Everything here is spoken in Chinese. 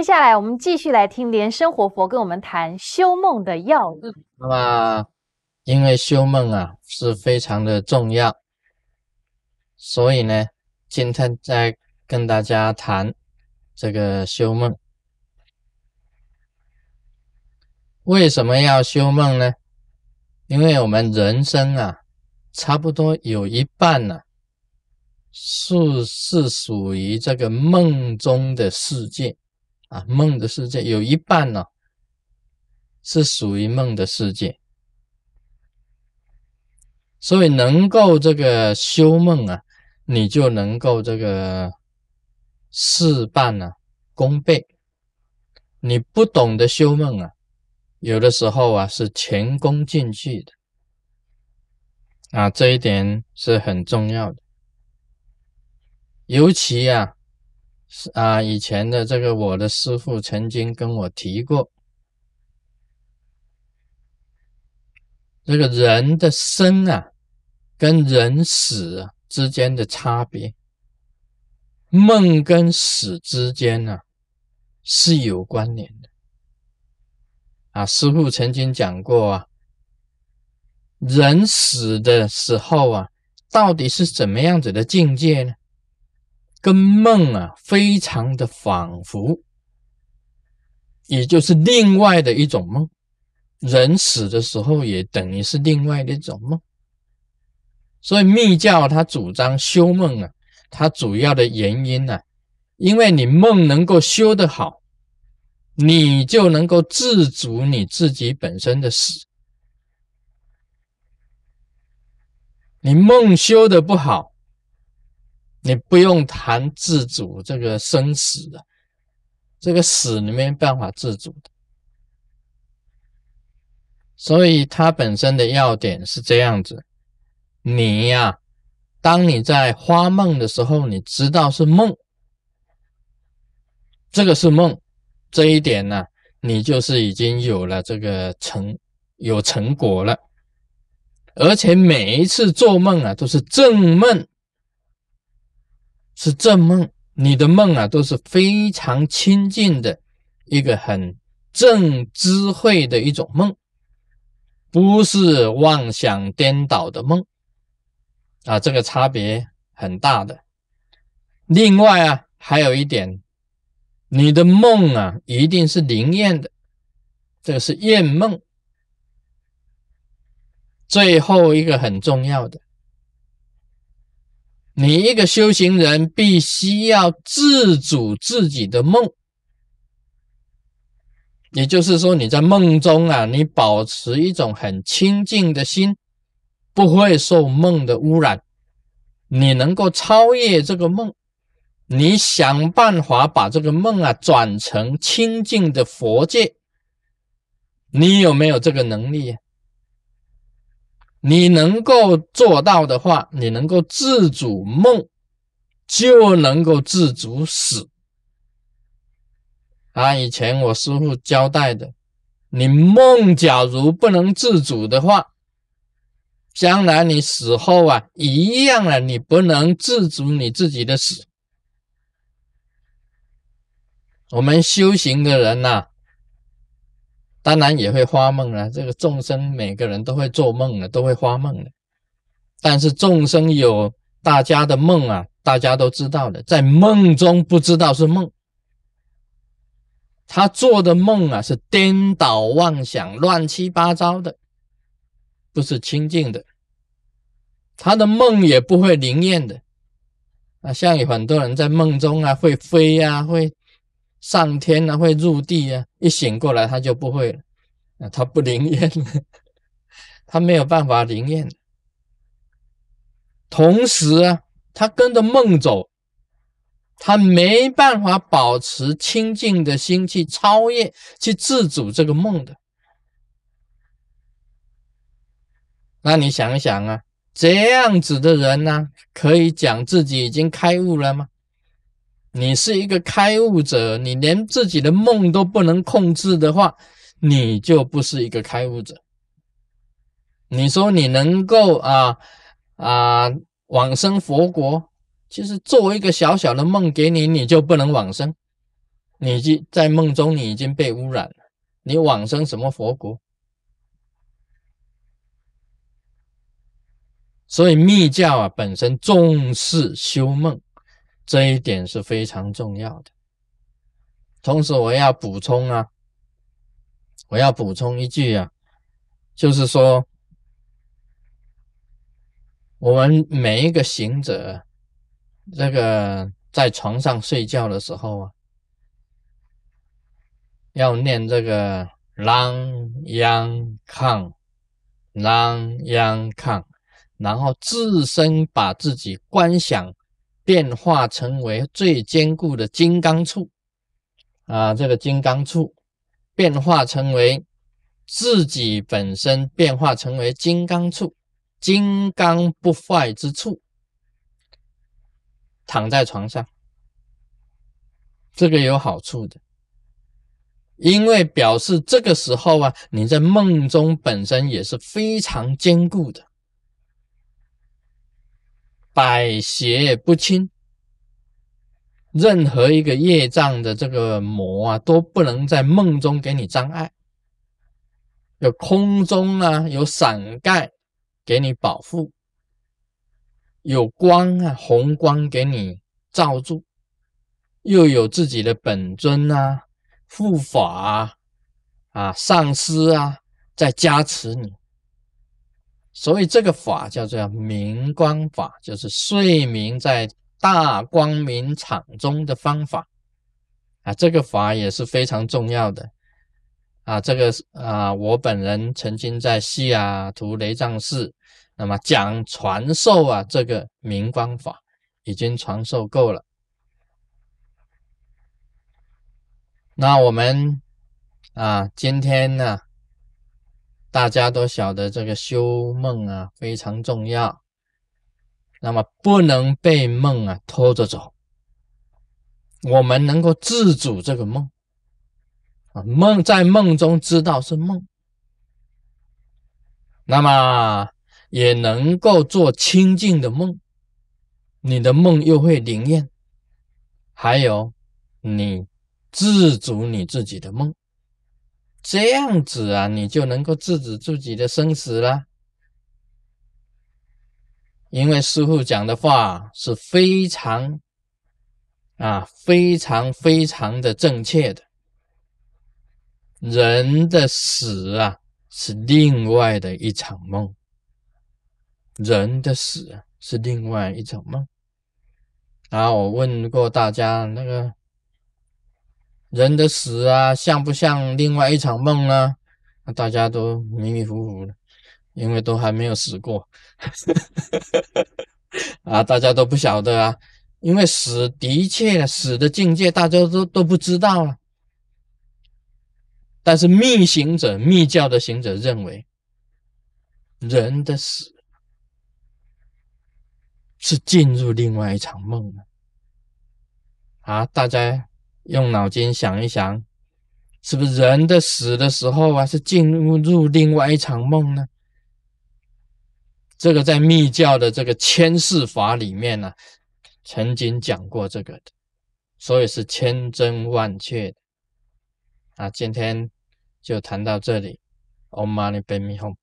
接下来我们继续来听莲生活佛跟我们谈修梦的要义。那么，因为修梦啊是非常的重要，所以呢，今天再跟大家谈这个修梦。为什么要修梦呢？因为我们人生啊，差不多有一半呢，是是属于这个梦中的世界啊，梦的世界有一半呢，是属于梦的世界，所以能够这个修梦啊，你就能够这个事半呢功倍。你不懂得修梦啊。有的时候啊，是前功尽弃的啊，这一点是很重要的。尤其啊，是啊，以前的这个我的师傅曾经跟我提过，这个人的生啊，跟人死之间的差别，梦跟死之间呢，是有关联的。啊，师傅曾经讲过啊，人死的时候啊，到底是怎么样子的境界呢？跟梦啊，非常的仿佛，也就是另外的一种梦。人死的时候也等于是另外的一种梦。所以密教他主张修梦啊，它主要的原因呢，因为你梦能够修得好。你就能够自主你自己本身的死。你梦修的不好，你不用谈自主这个生死的，这个死你没办法自主的。所以它本身的要点是这样子：你呀，当你在发梦的时候，你知道是梦，这个是梦。这一点呢，你就是已经有了这个成有成果了，而且每一次做梦啊都是正梦，是正梦，你的梦啊都是非常亲近的一个很正智慧的一种梦，不是妄想颠倒的梦啊，这个差别很大的。另外啊，还有一点。你的梦啊，一定是灵验的，这个是验梦。最后一个很重要的，你一个修行人必须要自主自己的梦，也就是说，你在梦中啊，你保持一种很清净的心，不会受梦的污染，你能够超越这个梦。你想办法把这个梦啊转成清净的佛界，你有没有这个能力？你能够做到的话，你能够自主梦，就能够自主死。啊，以前我师傅交代的，你梦假如不能自主的话，将来你死后啊，一样啊，你不能自主你自己的死。我们修行的人呐，当然也会发梦了。这个众生每个人都会做梦的，都会发梦的。但是众生有大家的梦啊，大家都知道的，在梦中不知道是梦，他做的梦啊是颠倒妄想、乱七八糟的，不是清净的。他的梦也不会灵验的。啊，像有很多人在梦中啊会飞呀，会。上天呢会入地啊，一醒过来他就不会了，啊，他不灵验了，他没有办法灵验。同时啊，他跟着梦走，他没办法保持清净的心去超越、去自主这个梦的。那你想一想啊，这样子的人呢，可以讲自己已经开悟了吗？你是一个开悟者，你连自己的梦都不能控制的话，你就不是一个开悟者。你说你能够啊啊往生佛国，其实做一个小小的梦给你，你就不能往生。你已在梦中，你已经被污染了，你往生什么佛国？所以密教啊，本身重视修梦，这一点是非常重要的。同时，我要补充啊，我要补充一句啊，就是说，我们每一个行者，这个在床上睡觉的时候啊。要念这个“啷央抗，啷央抗”，然后自身把自己观想变化成为最坚固的金刚杵啊，这个金刚杵变化成为自己本身变化成为金刚杵，金刚不坏之处，躺在床上，这个有好处的。因为表示这个时候啊，你在梦中本身也是非常坚固的，百邪不侵，任何一个业障的这个魔啊，都不能在梦中给你障碍。有空中啊，有伞盖给你保护，有光啊，红光给你罩住，又有自己的本尊啊。护法啊，啊上师啊，在加持你，所以这个法叫做明光法，就是睡眠在大光明场中的方法啊。这个法也是非常重要的啊。这个是啊，我本人曾经在西雅图雷藏寺，那么讲传授啊，这个明光法已经传授够了。那我们啊，今天呢，大家都晓得这个修梦啊非常重要，那么不能被梦啊拖着走，我们能够自主这个梦。啊，梦在梦中知道是梦，那么也能够做清净的梦，你的梦又会灵验，还有你。自主你自己的梦，这样子啊，你就能够制止自己的生死了。因为师傅讲的话是非常啊，非常非常的正确的。人的死啊，是另外的一场梦。人的死是另外一场梦。啊，我问过大家那个。人的死啊，像不像另外一场梦呢？大家都迷迷糊糊的，因为都还没有死过 啊，大家都不晓得啊。因为死的确，死的境界大家都都不知道啊。但是密行者、密教的行者认为，人的死是进入另外一场梦了啊，大家。用脑筋想一想，是不是人的死的时候啊，是进入另外一场梦呢？这个在密教的这个千世法里面呢，曾经讲过这个的，所以是千真万确的。啊，今天就谈到这里，Om Mani Padme Hum。